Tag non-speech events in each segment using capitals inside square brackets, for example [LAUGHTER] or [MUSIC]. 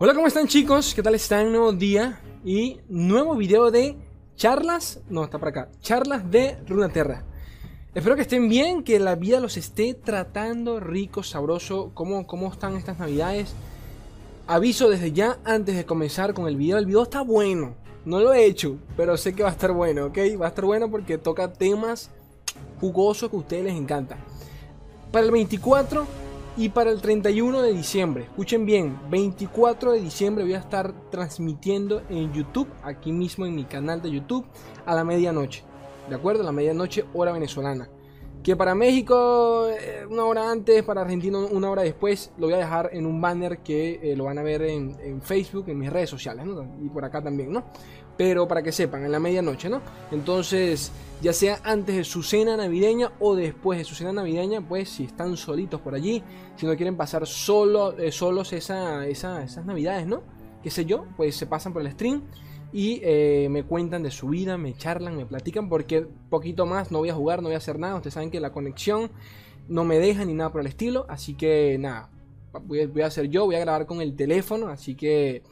Hola, ¿cómo están chicos? ¿Qué tal están? Nuevo día y nuevo video de charlas, no, está para acá, charlas de Runaterra. Espero que estén bien, que la vida los esté tratando rico, sabroso. ¿Cómo, cómo están estas navidades? Aviso desde ya, antes de comenzar con el video, el video está bueno. No lo he hecho, pero sé que va a estar bueno, ¿ok? Va a estar bueno porque toca temas jugosos que a ustedes les encantan. Para el 24 y para el 31 de diciembre, escuchen bien, 24 de diciembre voy a estar transmitiendo en YouTube, aquí mismo en mi canal de YouTube, a la medianoche. ¿De acuerdo? A la medianoche hora venezolana. Que para México eh, una hora antes, para Argentina una hora después, lo voy a dejar en un banner que eh, lo van a ver en, Facebook, en mis redes sociales, ¿no? Y por acá también, ¿no? Pero para que sepan, en la medianoche, ¿no? Entonces, ya sea antes de su cena navideña o después de su cena navideña, pues si están solitos por allí, si no quieren pasar solo, eh, solos esa, esas navidades, ¿no? Qué sé yo, pues se pasan por el stream y eh, me cuentan de su vida, me charlan, me platican, porque poquito más no voy a jugar, no voy a hacer nada. Ustedes saben que la conexión no me deja ni nada por el estilo, así que nada, voy a, hacer yo, voy a grabar con el teléfono, así que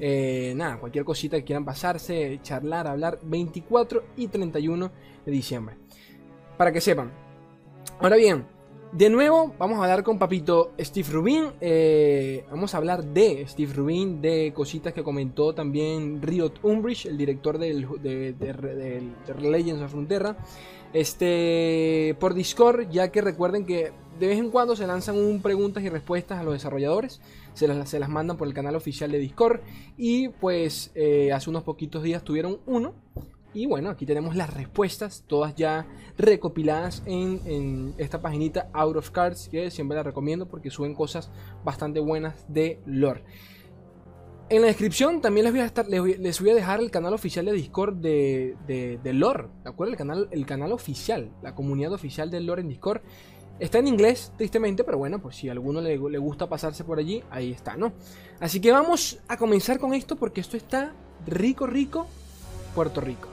eh, nada, cualquier cosita que quieran pasarse, charlar, hablar, 24 y 31 de diciembre. Para que sepan. Ahora bien, de nuevo, vamos a hablar con papito Steve Rubin. Eh, vamos a hablar de Steve Rubin, de cositas que comentó también Riot Umbridge, el director del, de, Legends of Frontera. Este, por Discord, ya que recuerden que de vez en cuando se lanzan un preguntas y respuestas a los desarrolladores. Se las, se las mandan por el canal oficial de Discord. Y pues eh, hace unos poquitos días tuvieron uno y bueno, aquí tenemos las respuestas, todas ya recopiladas en, esta paginita Out of Cards, que siempre la recomiendo porque suben cosas bastante buenas de lore. En la descripción también les voy a, estar, les voy, a dejar el canal oficial de Discord de, de, lore, ¿de acuerdo? El canal, el canal oficial, la comunidad oficial de lore en Discord. Está en inglés, tristemente, pero bueno, por si a alguno le, le gusta pasarse por allí, ahí está, ¿no? Así que vamos a comenzar con esto porque esto está rico, rico, Puerto Rico.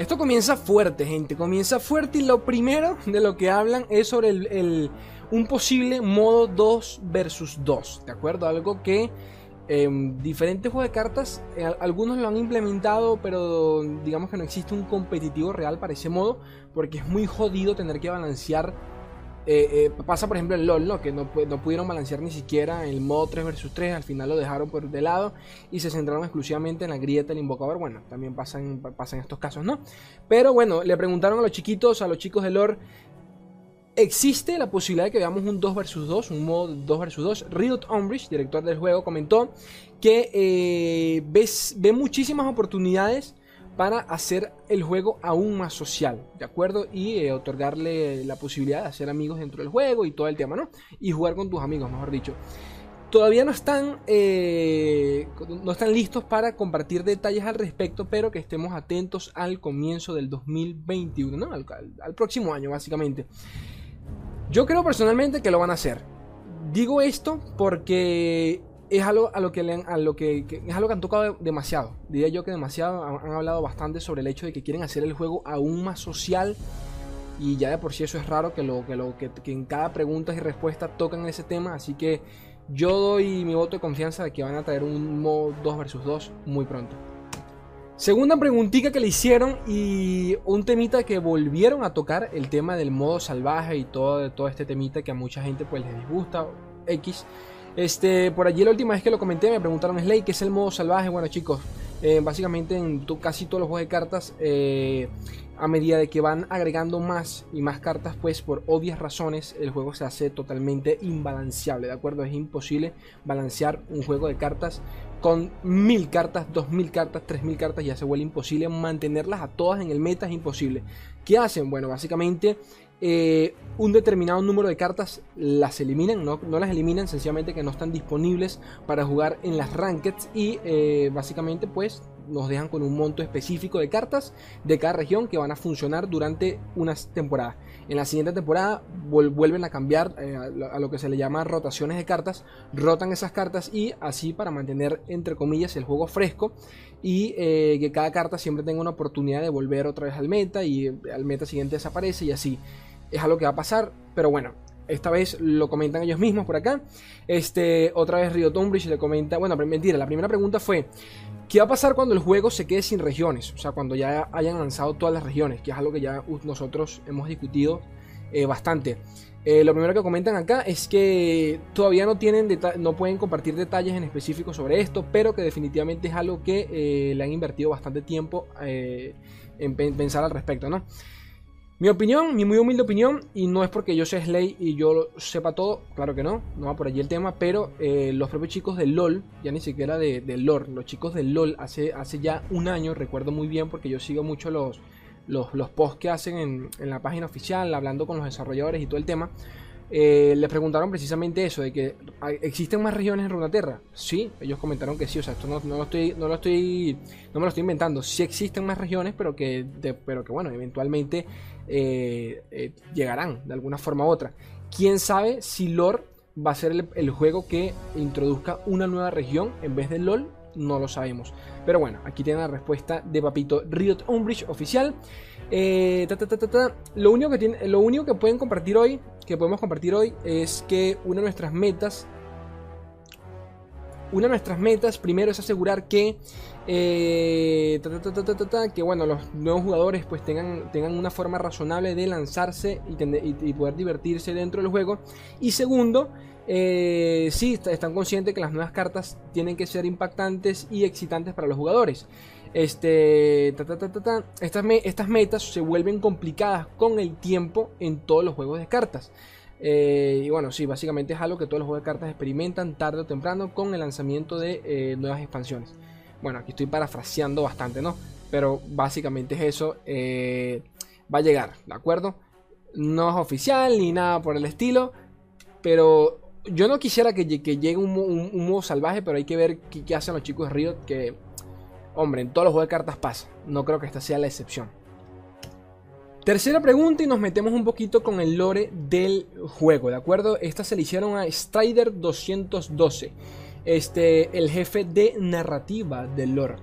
Esto comienza fuerte, gente. Comienza fuerte y lo primero de lo que hablan es sobre el, un posible modo 2 versus 2. ¿De acuerdo? Algo que em, diferentes juegos de cartas, eh, algunos lo han implementado, pero digamos que no existe un competitivo real para ese modo, porque es muy jodido tener que balancear eh, eh, pasa por ejemplo en LOL, que no, no, pudieron balancear ni siquiera el modo 3 vs 3, al final lo dejaron por de lado y se centraron exclusivamente en la grieta del invocador. Bueno, también pasan, pasan estos casos, ¿no? Pero bueno, le preguntaron a los chiquitos, a los chicos de LOL, ¿existe la posibilidad de que veamos un 2 vs 2, un modo 2 vs 2? Riot Umbridge, director del juego, comentó que eh, ve muchísimas oportunidades para hacer el juego aún más social, ¿de acuerdo? Y eh, otorgarle la posibilidad de hacer amigos dentro del juego y todo el tema, ¿no? Y jugar con tus amigos, mejor dicho. Todavía no están, eh, no están listos para compartir detalles al respecto, pero que estemos atentos al comienzo del 2021, ¿no? Al, al próximo año, básicamente. Yo creo personalmente que lo van a hacer. Digo esto porque es algo a lo que, a lo que, es algo que han tocado demasiado. Diría yo que demasiado han, hablado bastante sobre el hecho de que quieren hacer el juego aún más social. Y ya de por sí eso es raro que lo que, lo, que, en cada pregunta y respuesta tocan ese tema. Así que yo doy mi voto de confianza de que van a traer un modo 2 vs 2 muy pronto. Segunda preguntita que le hicieron y un temita que volvieron a tocar, el tema del modo salvaje y todo, todo este temita que a mucha gente pues les disgusta, X. Este, por allí la última vez que lo comenté me preguntaron Slay, ¿qué es el modo salvaje? Bueno chicos, eh, básicamente en casi todos los juegos de cartas, eh, a medida de que van agregando más y más cartas, pues por obvias razones el juego se hace totalmente imbalanceable, ¿de acuerdo? Es imposible balancear un juego de cartas con mil cartas, dos mil cartas, tres mil cartas, ya se vuelve imposible mantenerlas a todas en el meta, es imposible. ¿Qué hacen? Bueno, básicamente eh, un determinado número de cartas las eliminan, no, las eliminan, sencillamente que no están disponibles para jugar en las rankeds y eh, básicamente pues nos dejan con un monto específico de cartas de cada región que van a funcionar durante unas temporadas. En la siguiente temporada vuelven a cambiar eh, a, lo que se le llama rotaciones de cartas, rotan esas cartas y así para mantener entre comillas el juego fresco y que cada carta siempre tenga una oportunidad de volver otra vez al meta y al meta siguiente desaparece y así es algo que va a pasar, pero bueno, esta vez lo comentan ellos mismos por acá. Este, otra vez Rio Tunbridge le comenta, bueno, mentira, la primera pregunta fue, ¿qué va a pasar cuando el juego se quede sin regiones? O sea, cuando ya hayan lanzado todas las regiones, que es algo que ya nosotros hemos discutido eh, bastante. Eh, lo primero que comentan acá es que todavía no tienen no pueden compartir detalles en específico sobre esto, pero que definitivamente es algo que eh, le han invertido bastante tiempo en pensar al respecto, ¿no? Mi opinión, mi muy humilde opinión, y no es porque yo sea Slay y yo sepa todo, claro que no, no va por allí el tema, pero eh, los propios chicos de LOL, ya ni siquiera de, LOL, los chicos de LOL hace, hace ya un año, recuerdo muy bien porque yo sigo mucho los, los, posts que hacen en, en, la página oficial, hablando con los desarrolladores y todo el tema, eh, les preguntaron precisamente eso, de que existen más regiones en Runaterra. Sí, ellos comentaron que sí, o sea, esto no, lo estoy, no lo estoy, no me lo estoy inventando. Sí existen más regiones, pero que, pero que bueno, eventualmente eh, eh, llegarán de alguna forma u otra. Quién sabe si LOL va a ser el, juego que introduzca una nueva región en vez de LOL, no lo sabemos. Pero bueno, aquí tienen la respuesta de Papito Riot Umbridge oficial. Lo, único que lo único que pueden compartir hoy que podemos compartir hoy es que una de nuestras metas, una de nuestras metas primero es asegurar que, eh, que bueno, los nuevos jugadores pues tengan, tengan una forma razonable de lanzarse y, poder divertirse dentro del juego. Y segundo, eh, sí, están conscientes que las nuevas cartas tienen que ser impactantes y excitantes para los jugadores. Este, estas, estas, metas se vuelven complicadas con el tiempo en todos los juegos de cartas. Eh, y bueno, sí, básicamente es algo que todos los juegos de cartas experimentan tarde o temprano con el lanzamiento de eh, nuevas expansiones. Bueno, aquí estoy parafraseando bastante, ¿no? Pero básicamente es eso. Eh, va a llegar, ¿de acuerdo? No es oficial ni nada por el estilo. Pero yo no quisiera que, llegue un, modo salvaje, pero hay que ver qué, qué hacen los chicos de Riot que Hombre, en todos los juegos de cartas pasa. No creo que esta sea la excepción. Tercera pregunta y nos metemos un poquito con el lore del juego, ¿de acuerdo? Esta se le hicieron a Strider 212, este, el jefe de narrativa del lore.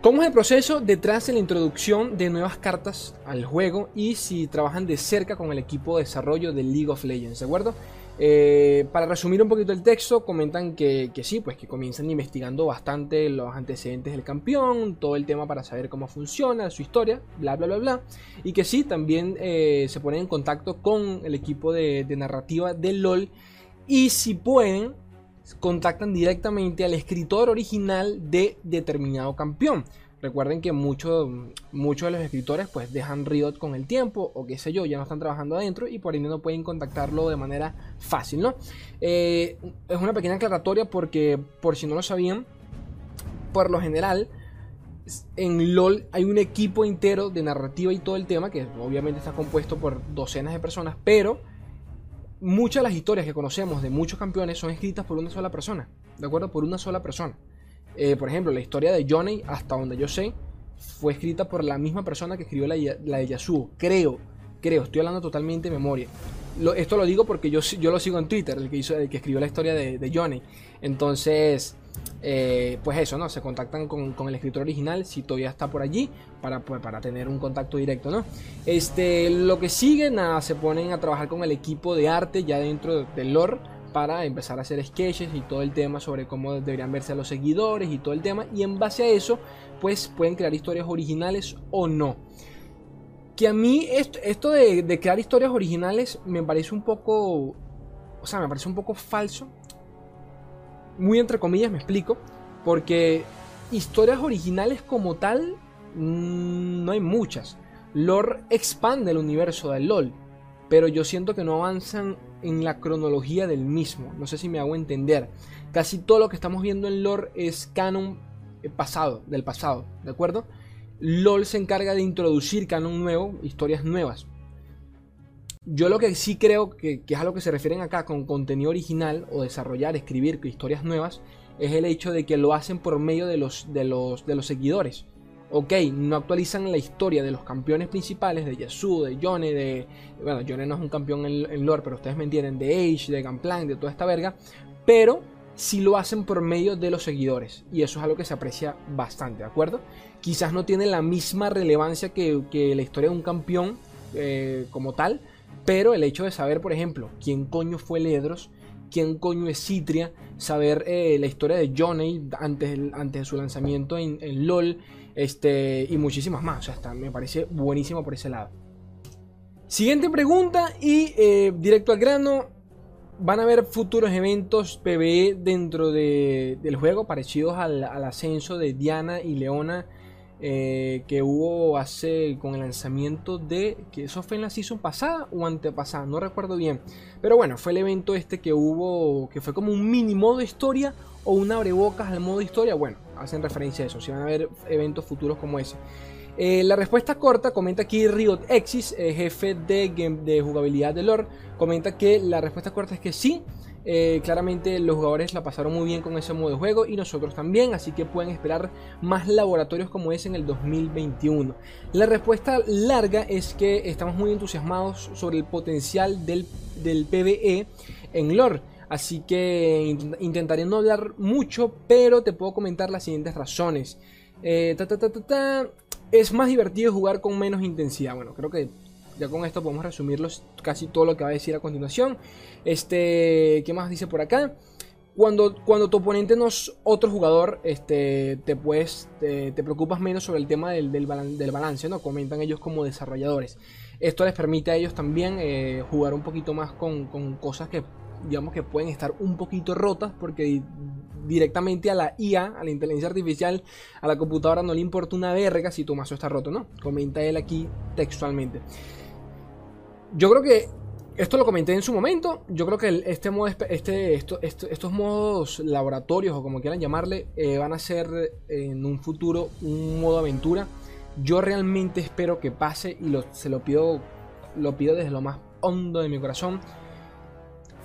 ¿Cómo es el proceso detrás de la introducción de nuevas cartas al juego y si trabajan de cerca con el equipo de desarrollo de League of Legends, ¿de acuerdo? Eh, para resumir un poquito el texto, comentan que, sí, pues que comienzan investigando bastante los antecedentes del campeón, todo el tema para saber cómo funciona, su historia, bla, bla, bla, bla. Y que sí, también eh, se ponen en contacto con el equipo de, de narrativa del LOL. Y si pueden, contactan directamente al escritor original de determinado campeón. Recuerden que muchos de los escritores pues dejan Riot con el tiempo o qué sé yo, ya no están trabajando adentro y por ende no pueden contactarlo de manera fácil, ¿no? Eh, es una pequeña aclaratoria porque por si no lo sabían, por lo general en LOL hay un equipo entero de narrativa y todo el tema que obviamente está compuesto por docenas de personas, pero muchas de las historias que conocemos de muchos campeones son escritas por una sola persona, ¿de acuerdo? Por una sola persona. Eh, por ejemplo, la historia de Johnny, hasta donde yo sé, fue escrita por la misma persona que escribió la, de Yasuo. Creo, creo, estoy hablando totalmente de memoria. esto lo digo porque yo, yo lo sigo en Twitter, el que, hizo, el que escribió la historia de, Johnny. Entonces, eh, pues eso, ¿no? Se contactan con, el escritor original, si todavía está por allí, para, pues, para tener un contacto directo, ¿no? Este, lo que sigue, nada, se ponen a trabajar con el equipo de arte ya dentro del lore para empezar a hacer sketches y todo el tema sobre cómo deberían verse a los seguidores y todo el tema. Y en base a eso, pues pueden crear historias originales o no. Que a mí esto, de, crear historias originales me parece un poco... O sea, me parece un poco falso. Muy entre comillas, me explico. Porque historias originales como tal, mm, no hay muchas. Lore expande el universo del LOL pero yo siento que no avanzan en la cronología del mismo. No sé si me hago entender. Casi todo lo que estamos viendo en lore es canon eh, pasado, del pasado, ¿de acuerdo? LOL se encarga de introducir canon nuevo, historias nuevas. Yo lo que sí creo que, es a lo que se refieren acá con contenido original o desarrollar, escribir historias nuevas, es el hecho de que lo hacen por medio de los, de los, de los seguidores ok, no actualizan la historia de los campeones principales, de Yasuo, de Yone, de... Bueno, Yone no es un campeón en, lore, pero ustedes me entienden, de Age, de Gunplank, de toda esta verga, pero sí lo hacen por medio de los seguidores, y eso es algo que se aprecia bastante, ¿de acuerdo? Quizás no tiene la misma relevancia que, la historia de un campeón eh, como tal, Pero el hecho de saber, por ejemplo, quién coño fue Ledros, quién coño es Citria, saber eh, la historia de Johnny antes, antes de su lanzamiento en, LOL, este, y muchísimas más. O sea, me parece buenísimo por ese lado. Siguiente pregunta y eh, directo al grano. Van a haber futuros eventos PvE dentro del juego parecidos al, ascenso de Diana y Leona eh, que hubo hace con el lanzamiento de que eso fue en la season pasada o antepasada, no recuerdo bien. Pero bueno, fue el evento este que hubo que fue como un mini modo historia o un abrebocas al modo historia. Bueno, hacen referencia a eso. Si van a haber eventos futuros como ese. Eh, la respuesta corta, comenta aquí Riot Exis, eh, jefe de, de jugabilidad de lore, comenta que la respuesta corta es que sí. Eh, claramente los jugadores la pasaron muy bien con ese modo de juego y nosotros también, así que pueden esperar más laboratorios como ese en el 2021. La respuesta larga es que estamos muy entusiasmados sobre el potencial del, del PvE en lore. Así que intentaré no hablar mucho, pero te puedo comentar las siguientes razones. ta, es más divertido jugar con menos intensidad. Bueno, creo que ya con esto podemos resumirlo casi todo lo que va a decir a continuación. Este, ¿qué más dice por acá? Cuando, cuando tu oponente no es otro jugador, este, te, puedes, te, preocupas menos sobre el tema del, del, balance, ¿no? Comentan ellos como desarrolladores. Esto les permite a ellos también eh, jugar un poquito más con, con cosas que digamos que pueden estar un poquito rotas porque directamente a la IA, a la inteligencia artificial, a la computadora no le importa una verga si tu mazo está roto, ¿no? Comenta él aquí textualmente. Yo creo que esto lo comenté en su momento. Yo creo que este modo, este, estos modos laboratorios o como quieran llamarle, eh, van a ser en un futuro un modo aventura. Yo realmente espero que pase y se lo pido, lo pido desde lo más hondo de mi corazón.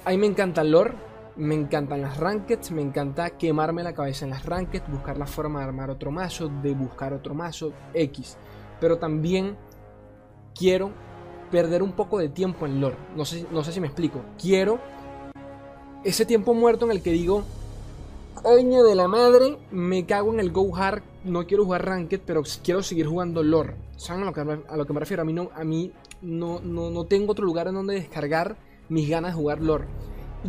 A mí me encanta el lore, me encantan las rankeds, me encanta quemarme la cabeza en las rankeds, buscar la forma de armar otro mazo, de buscar otro mazo, X. Pero también quiero perder un poco de tiempo en lore. No sé, no sé si me explico. Quiero ese tiempo muerto en el que digo, coño de la madre, me cago en el go hard, no quiero jugar ranked, pero quiero seguir jugando lore. ¿Saben a lo que, me refiero? A mí, no, a mí no, no, no tengo otro lugar en donde descargar mis ganas de jugar lore.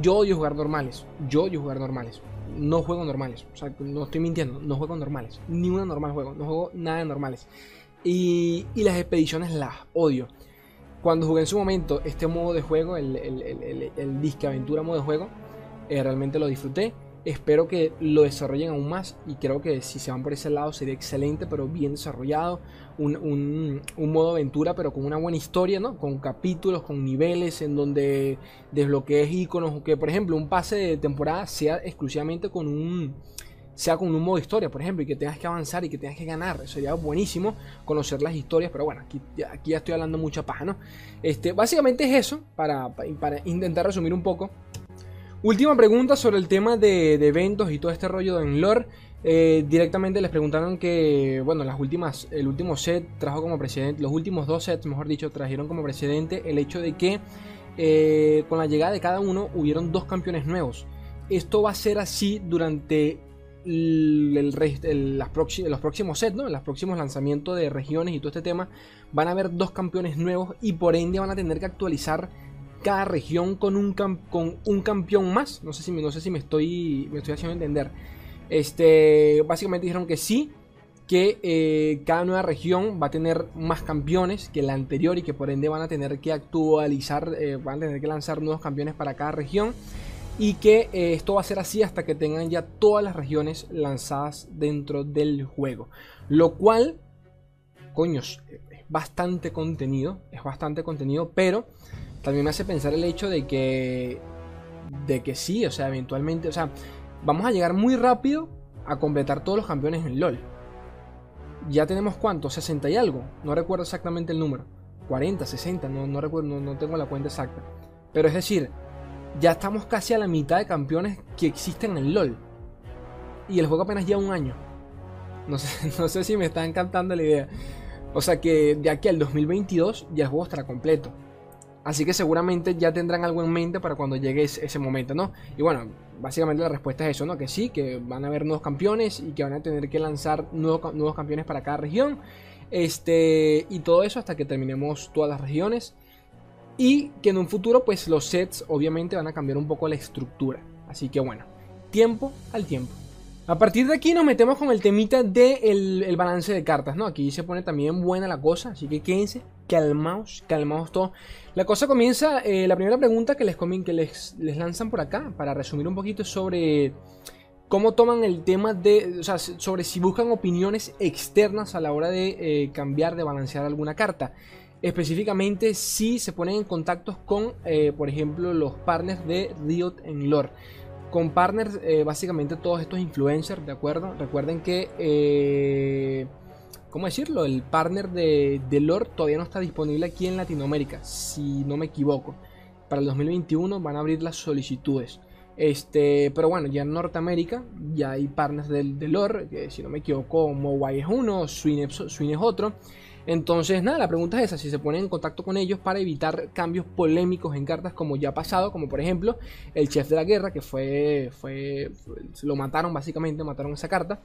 Yo odio jugar normales. Yo odio jugar normales. No juego normales. O sea, no estoy mintiendo. No juego normales. Ni una normal juego. No juego nada de normales. Y, las expediciones las odio. Cuando jugué en su momento este modo de juego, el, el disque aventura modo de juego, eh, realmente lo disfruté. Espero que lo desarrollen aún más y creo que si se van por ese lado sería excelente, pero bien desarrollado. Un, modo aventura, pero con una buena historia, ¿no? Con capítulos, con niveles en donde desbloquees iconos. Que por ejemplo un pase de temporada sea exclusivamente con un sea con un modo historia, por ejemplo, y que tengas que avanzar y que tengas que ganar. Sería buenísimo conocer las historias, pero bueno, aquí, aquí ya estoy hablando mucha paja, ¿no? Este, básicamente es eso, para, para intentar resumir un poco. Última pregunta sobre el tema de, eventos y todo este rollo en lore. Eh, directamente les preguntaron que, bueno, las últimas, el último set trajo como precedente, los últimos dos sets, mejor dicho, trajeron como precedente el hecho de que eh, con la llegada de cada uno hubieron dos campeones nuevos. Esto va a ser así durante el, los próximos sets, ¿no? los próximos lanzamientos de regiones y todo este tema. Van a haber dos campeones nuevos y por ende van a tener que actualizar cada región con un, con un campeón más. No sé si, no sé si me, estoy, me estoy haciendo entender. Este, básicamente dijeron que sí, que eh, cada nueva región va a tener más campeones que la anterior y que por ende van a tener que actualizar, eh, van a tener que lanzar nuevos campeones para cada región y que eh, esto va a ser así hasta que tengan ya todas las regiones lanzadas dentro del juego. Lo cual, coños, es bastante contenido, es bastante contenido, pero también me hace pensar el hecho de que, de que sí, o sea, eventualmente, o sea, vamos a llegar muy rápido a completar todos los campeones en LOL. Ya tenemos cuántos, 60 y algo, no recuerdo exactamente el número, 40, 60, no, no recuerdo, no, tengo la cuenta exacta. Pero es decir, ya estamos casi a la mitad de campeones que existen en LOL. Y el juego apenas lleva un año. No sé, [LAUGHS] no sé si me está encantando la idea. O sea que de aquí al 2022 ya el juego estará completo. Así que seguramente ya tendrán algo en mente para cuando llegue ese momento, ¿no? Y bueno, básicamente la respuesta es eso, ¿no? Que sí, que van a haber nuevos campeones y que van a tener que lanzar nuevos, campeones para cada región. Este, y todo eso hasta que terminemos todas las regiones. Y que en un futuro, pues los sets obviamente van a cambiar un poco la estructura. Así que bueno, tiempo al tiempo. A partir de aquí nos metemos con el temita del el balance de cartas, ¿no? Aquí se pone también buena la cosa, así que quédense, calmaos, calmaos todo. La cosa comienza, eh, la primera pregunta que les, que les, les lanzan por acá, para resumir un poquito sobre cómo toman el tema de, o sea, sobre si buscan opiniones externas a la hora de eh, cambiar, de balancear alguna carta. Específicamente si se ponen en contacto con, eh, por ejemplo, los partners de Riot en lore con partners, básicamente todos estos influencers, ¿de acuerdo? Recuerden que, ¿cómo decirlo? El partner de, de Lord todavía no está disponible aquí en Latinoamérica, si no me equivoco. Para el 2021 van a abrir las solicitudes. Este, pero bueno, ya en Norteamérica ya hay partners del, de Lord, que si no me equivoco, Mowai es uno, Swing es otro. Entonces, nada, la pregunta es esa, si se ponen en contacto con ellos para evitar cambios polémicos en cartas como ya ha pasado, como por ejemplo el chef de la guerra, que fue, fue, lo mataron básicamente, mataron esa carta.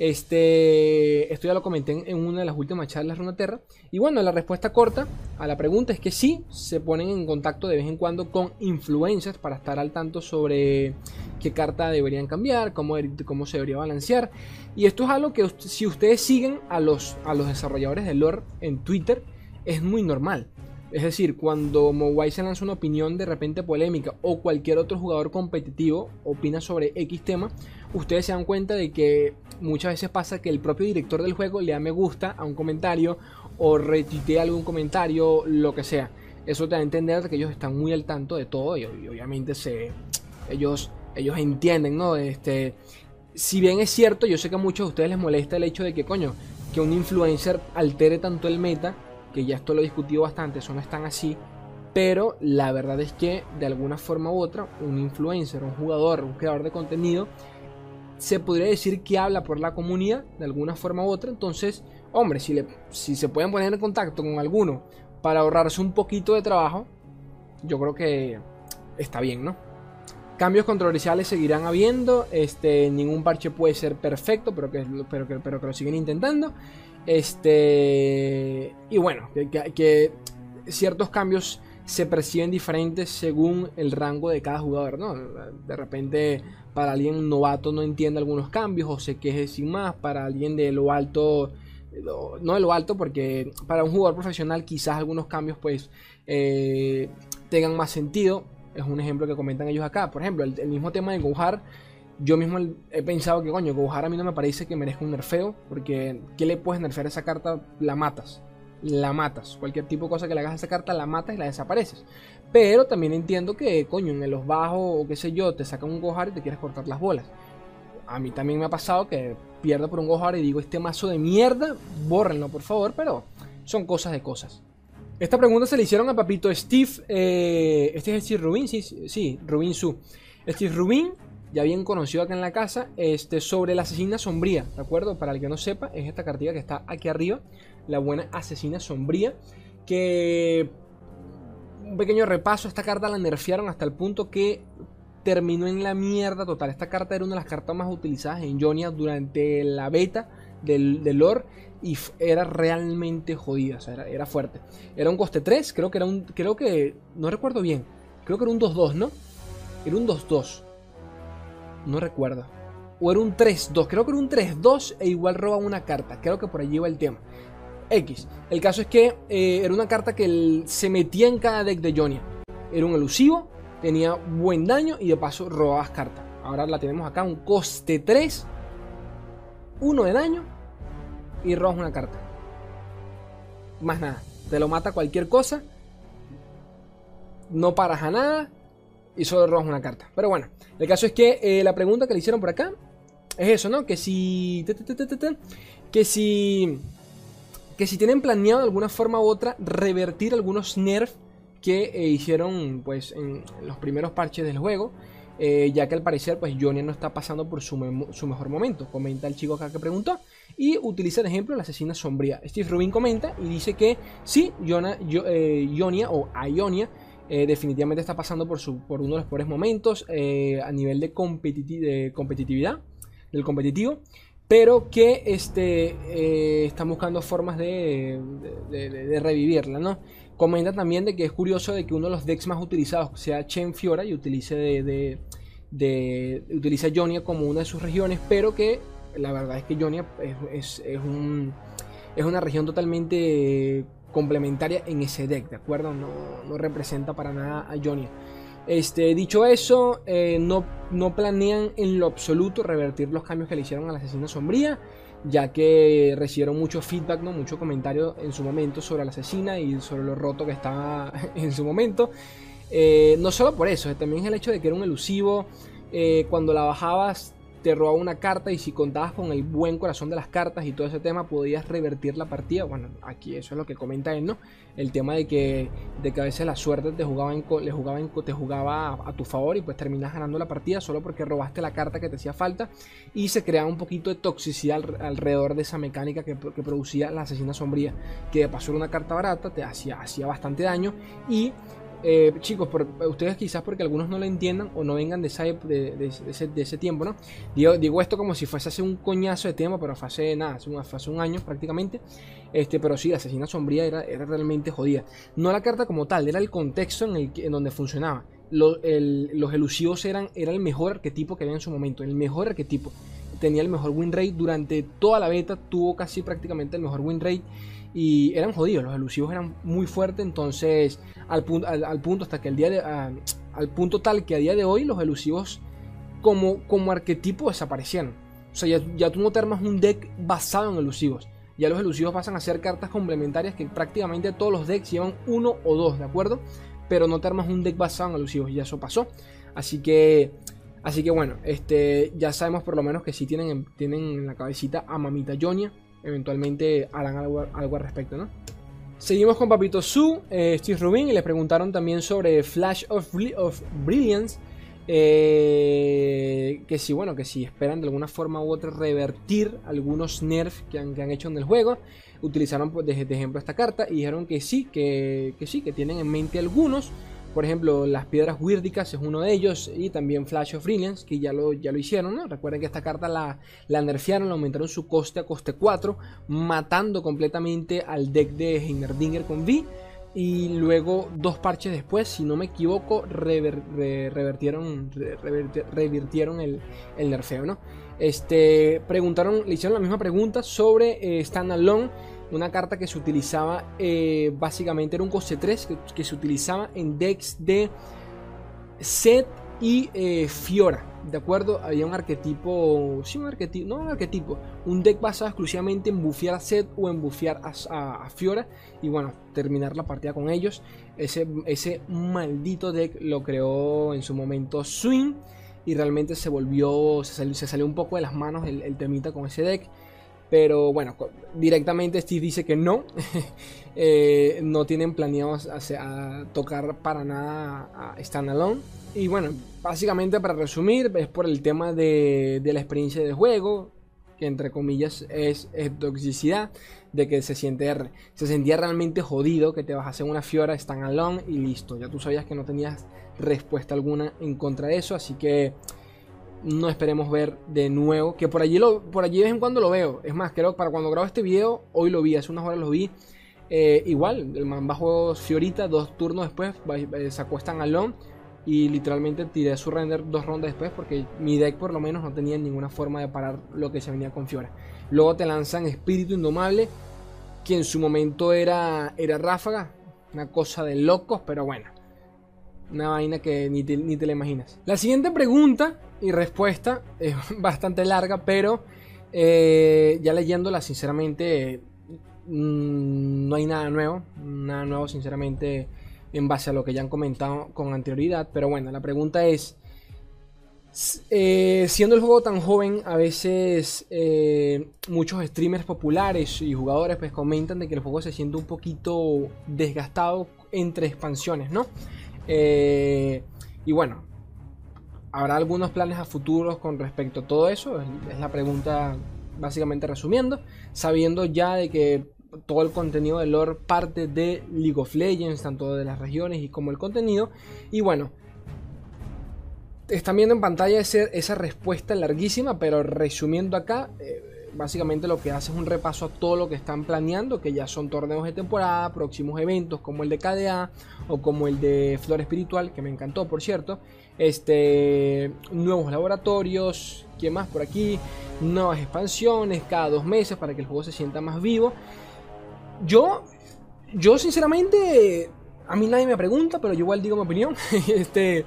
Este, esto ya lo comenté en, una de las últimas charlas de Runaterra. Y bueno, la respuesta corta a la pregunta es que sí, se ponen en contacto de vez en cuando con influencers para estar al tanto sobre qué carta deberían cambiar, cómo, cómo se debería balancear. Y esto es algo que si ustedes siguen a los, a los desarrolladores de lore en Twitter, es muy normal. Es decir, cuando Mowai se lanza una opinión de repente polémica o cualquier otro jugador competitivo opina sobre X tema, ustedes se dan cuenta de que muchas veces pasa que el propio director del juego le da me gusta a un comentario o retuitea algún comentario, lo que sea. Eso te da a entender que ellos están muy al tanto de todo y, obviamente se, ellos, ellos entienden, ¿no? Este, si bien es cierto, yo sé que a muchos de ustedes les molesta el hecho de que, coño, que un influencer altere tanto el meta, que ya esto lo he discutido bastante, eso no es tan así, pero la verdad es que de alguna forma u otra, un influencer, un jugador, un creador de contenido, se podría decir que habla por la comunidad de alguna forma u otra. Entonces, hombre, si, le, si se pueden poner en contacto con alguno para ahorrarse un poquito de trabajo, yo creo que está bien, ¿no? Cambios controversiales seguirán habiendo. Este, ningún parche puede ser perfecto, pero que, pero que, pero que lo siguen intentando. Este, y bueno, que ciertos cambios se perciben diferentes según el rango de cada jugador, ¿no? De repente para alguien novato no entiende algunos cambios o se queje sin más, para alguien de lo alto, no de lo alto, porque para un jugador profesional quizás algunos cambios pues eh, tengan más sentido. Es un ejemplo que comentan ellos acá. Por ejemplo, el, mismo tema de Gohar. Yo mismo he pensado que, coño, Gohar a mí no me parece que merezca un nerfeo. Porque, ¿qué le puedes nerfear a esa carta? La matas la matas. Cualquier tipo de cosa que le hagas a esa carta, la matas y la desapareces. Pero también entiendo que, coño, en los bajos o qué sé yo, te sacan un Gohar y te quieres cortar las bolas. A mí también me ha pasado que pierdo por un Gohar y digo, este mazo de mierda, bórrenlo por favor, pero son cosas de cosas. Esta pregunta se le hicieron a papito Steve. Eh, este es Steve Rubin, sí, sí, Rubin Su. Steve Rubin, ya bien conocido acá en la casa, este, sobre la asesina sombría, ¿de acuerdo? Para el que no sepa, es esta cartilla que está aquí arriba la buena asesina sombría, que un pequeño repaso, esta carta la nerfearon hasta el punto que terminó en la mierda total. Esta carta era una de las cartas más utilizadas en Jonia durante la beta del, lore y era realmente jodida, o sea, era, fuerte. Era un coste 3, creo que era un, creo que, no recuerdo bien, creo que era un 2-2, ¿no? Era un 2-2, no recuerdo. O era un 3-2, creo que era un 3-2 e igual roba una carta, creo que por allí va el tema. X. El caso es que eh, era una carta que se metía en cada deck de Jonia. Era un elusivo, tenía buen daño y de paso robabas cartas. Ahora la tenemos acá, un coste 3, 1 de daño y robas una carta. Más nada, te lo mata cualquier cosa, no paras a nada y solo robas una carta. Pero bueno, el caso es que eh, la pregunta que le hicieron por acá es eso, ¿no? Que si... Que si que si tienen planeado de alguna forma u otra revertir algunos nerfs que eh, hicieron pues en los primeros parches del juego. Eh, ya que al parecer pues Jonia no está pasando por su, mejor momento, comenta el chico acá que preguntó, y utiliza el ejemplo de la asesina sombría. Steve Rubin comenta y dice que sí, Jonia, eh, o Ionia definitivamente está pasando por, su, por uno de los peores momentos a nivel de competitividad, del competitivo, pero que este, eh, están buscando formas de, revivirla, ¿no? Comenta también de que es curioso de que uno de los decks más utilizados sea Chen Fiora y utilice de, utiliza Jonia como una de sus regiones, pero que la verdad es que Jonia es, es, un, es una región totalmente complementaria en ese deck, ¿de acuerdo? No, no representa para nada a Jonia. Este, dicho eso, eh, no, no planean en lo absoluto revertir los cambios que le hicieron a la asesina sombría, ya que recibieron mucho feedback, ¿no? mucho comentario en su momento sobre la asesina y sobre lo roto que estaba [LAUGHS] en su momento. Eh, no solo por eso, también es el hecho de que era un elusivo. Eh, cuando la bajabas te robaba una carta y si contabas con el buen corazón de las cartas y todo ese tema podías revertir la partida. Bueno, aquí eso es lo que comenta él, ¿no? El tema de que, de que a veces la suerte te jugaba, en, le jugaba, te jugaba a, tu favor y pues terminas ganando la partida solo porque robaste la carta que te hacía falta y se creaba un poquito de toxicidad alrededor de esa mecánica que, producía la asesina sombría, que de paso era una carta barata, te hacía, hacía bastante daño y eh, chicos, ustedes quizás porque algunos no lo entiendan o no vengan de, de, ese, tiempo, ¿no? Digo, esto como si fuese hace un coñazo de tiempo, pero fue hace nada, hace un, año prácticamente. Este, pero sí, la asesina sombría era, realmente jodida. No la carta como tal, era el contexto en, el, en donde funcionaba. los elusivos eran era el mejor arquetipo que había en su momento, el mejor arquetipo. Tenía el mejor win rate durante toda la beta, tuvo casi prácticamente el mejor win rate y eran jodidos, los elusivos eran muy fuertes, entonces al, punto, hasta que el día de, al punto tal que a día de hoy los elusivos como, como arquetipo desaparecieron. O sea, ya, ya tú no te armas un deck basado en elusivos. Ya los elusivos pasan a ser cartas complementarias que prácticamente todos los decks llevan uno o dos, ¿de acuerdo? Pero no te armas un deck basado en elusivos, y eso pasó. Así que, así que bueno, este, ya sabemos por lo menos que sí tienen, tienen en la cabecita a Mamita Jonia, eventualmente harán algo, al respecto, ¿no? Seguimos con Papito Su, eh, Steve Rubin, y le preguntaron también sobre Flash of, of Brilliance. Eh, que si, bueno, que si esperan de alguna forma u otra revertir algunos nerfs que han, que han hecho en el juego. Utilizaron pues, de, ejemplo esta carta y dijeron que sí, que, que sí, que tienen en mente algunos. Por ejemplo, las piedras huírdicas es uno de ellos y también Flash of Brilliance, que ya lo, ya lo hicieron, ¿no? Recuerden que esta carta la, la nerfearon, le aumentaron su coste a coste 4, matando completamente al deck de Heimerdinger con V. Y luego, dos parches después, si no me equivoco, revertieron, revirtieron el, nerfeo, ¿no? Este, preguntaron, le hicieron la misma pregunta sobre eh, Standalone una carta que se utilizaba eh, básicamente era un coste 3 que, se utilizaba en decks de Set y eh, Fiora. ¿De acuerdo? Había un arquetipo. Sí, un arquetipo. No un arquetipo. Un deck basado exclusivamente en bufear a Set o en bufear a, Fiora. Y bueno, terminar la partida con ellos. Ese, ese maldito deck lo creó en su momento Swing. Y realmente se volvió. Se salió, un poco de las manos el, el temita con ese deck. Pero bueno, directamente Steve dice que no. [LAUGHS] Eh, no tienen planeado a, tocar para nada a Standalone. Y bueno, básicamente para resumir, es por el tema de, la experiencia de juego, que entre comillas es, toxicidad, de que se, siente, se sentía realmente jodido que te vas a hacer una Fiora Standalone y listo. Ya tú sabías que no tenías respuesta alguna en contra de eso, así que no esperemos ver de nuevo. Que por allí, lo, por allí de vez en cuando lo veo. Es más, creo que para cuando grabo este video, hoy lo vi, hace unas horas lo vi. Eh, igual, el man bajó Fiorita, dos turnos después, eh, se acuestan al long. Y literalmente tiré su render dos rondas después porque mi deck por lo menos no tenía ninguna forma de parar lo que se venía con Fiora. Luego te lanzan Espíritu Indomable, que en su momento era, era Ráfaga, una cosa de locos, pero bueno. Una vaina que ni ni te la imaginas. La siguiente pregunta y respuesta es [LAUGHS] bastante larga, pero eh, ya leyéndola, sinceramente, mm, no hay nada nuevo. Nada nuevo, sinceramente, en base a lo que ya han comentado con anterioridad. Pero bueno, la pregunta es. Eh, siendo el juego tan joven, a veces eh, muchos streamers populares y jugadores pues comentan de que el juego se siente un poquito desgastado entre expansiones, ¿no? y bueno, ¿Habrá algunos planes a futuros con respecto a todo eso? Es la pregunta básicamente resumiendo. Sabiendo ya de que todo el contenido de lore parte de League of Legends, tanto de las regiones y como el contenido. Y bueno, están viendo en pantalla esa respuesta larguísima, pero resumiendo acá, eh, básicamente lo que hace es un repaso a todo lo que están planeando, que ya son torneos de temporada, próximos eventos como el de KDA o como el de Flor Espiritual, que me encantó por cierto, este, nuevos laboratorios, ¿qué más por aquí? Nuevas expansiones cada dos meses para que el juego se sienta más vivo. Yo, yo sinceramente, a mí nadie me pregunta, pero yo igual digo mi opinión. [LAUGHS] este,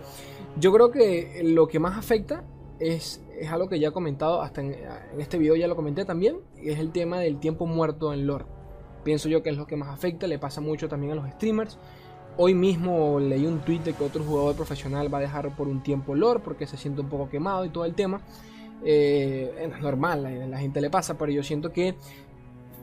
yo creo que lo que más afecta es, es algo que ya he comentado, hasta en, este video ya lo comenté también, es el tema del tiempo muerto en lore. Pienso yo que es lo que más afecta, le pasa mucho también a los streamers. Hoy mismo leí un tweet de que otro jugador profesional va a dejar por un tiempo lore porque se siente un poco quemado y todo el tema. Eh, es normal, a la gente le pasa, pero yo siento que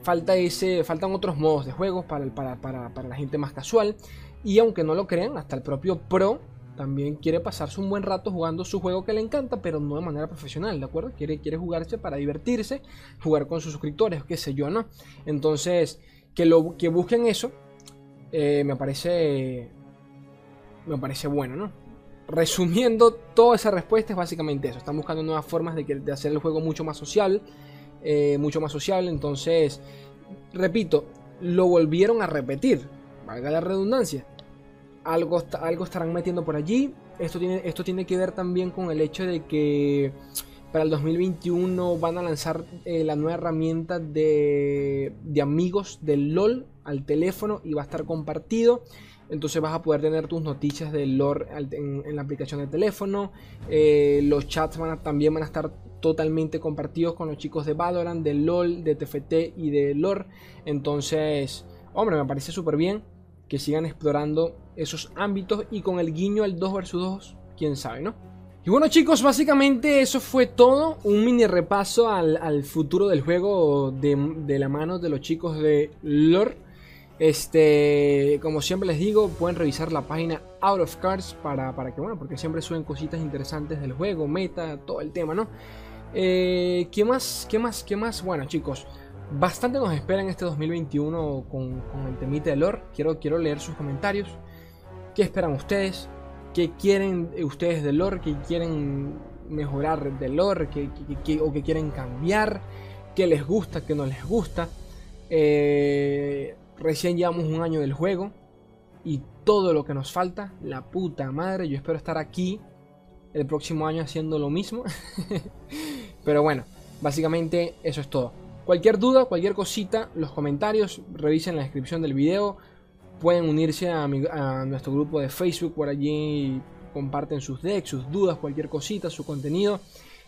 falta ese, faltan otros modos de juego para, para, para, para la gente más casual. Y aunque no lo crean, hasta el propio pro también quiere pasarse un buen rato jugando su juego que le encanta, pero no de manera profesional, ¿de acuerdo? Quiere, quiere jugarse para divertirse, jugar con sus suscriptores, qué sé yo, ¿no? Entonces, que, lo, que busquen eso, eh, me parece. Me parece bueno, ¿no? Resumiendo, toda esa respuesta es básicamente eso. Están buscando nuevas formas de, hacer el juego mucho más social. Eh, mucho más sociable. Entonces, repito, lo volvieron a repetir. Valga la redundancia algo, algo estarán metiendo por allí. Esto tiene, esto tiene que ver también con el hecho de que para el 2021 van a lanzar eh, la nueva herramienta de, de, amigos del LOL al teléfono y va a estar compartido. Entonces vas a poder tener tus noticias del LOL en, la aplicación de teléfono. Eh, los chats van también van a estar totalmente compartidos con los chicos de Valorant, de LOL, de TFT y de LOR. Entonces, hombre, me parece súper bien que sigan explorando esos ámbitos y con el guiño al 2 vs 2, quién sabe, ¿no? Y bueno chicos, básicamente eso fue todo, un mini repaso al, futuro del juego de, la mano de los chicos de lore. Este, como siempre les digo, pueden revisar la página Out of Cards para, para que, bueno, porque siempre suben cositas interesantes del juego, meta, todo el tema, ¿no? Eh, ¿Qué más? ¿Qué más? ¿Qué más? Bueno chicos, Bastante nos espera en este 2021 con, el temite de lore. Quiero, quiero leer sus comentarios. ¿Qué esperan ustedes? ¿Qué quieren ustedes de lore? ¿Qué quieren mejorar de lore? ¿Qué, o qué quieren cambiar? ¿Qué les gusta? ¿Qué no les gusta? Eh, recién llevamos un año del juego. Y todo lo que nos falta, la puta madre. Yo espero estar aquí el próximo año haciendo lo mismo. [LAUGHS] Pero bueno, básicamente eso es todo. Cualquier duda, cualquier cosita, los comentarios, revisen la descripción del video. Pueden unirse a, nuestro grupo de Facebook, por allí comparten sus decks, sus dudas, cualquier cosita, su contenido.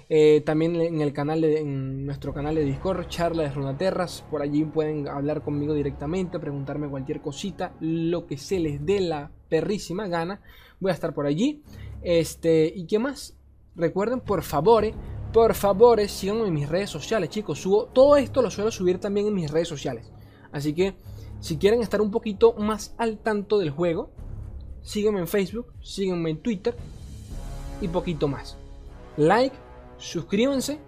Eh, también en el canal de, nuestro canal de Discord, charla de Runaterras, por allí pueden hablar conmigo directamente, preguntarme cualquier cosita, lo que se les dé la perrísima gana. Voy a estar por allí. Este, ¿y qué más? Recuerden, por favor, por favor, síganme en mis redes sociales, chicos. Subo todo esto lo suelo subir también en mis redes sociales. Así que si quieren estar un poquito más al tanto del juego, síganme en Facebook, síganme en Twitter y poquito más. Like, suscríbanse,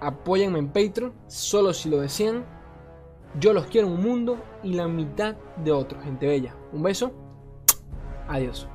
apóyenme en Patreon, solo si lo desean. Yo los quiero un mundo y la mitad de otro, gente bella. Un beso. Adiós.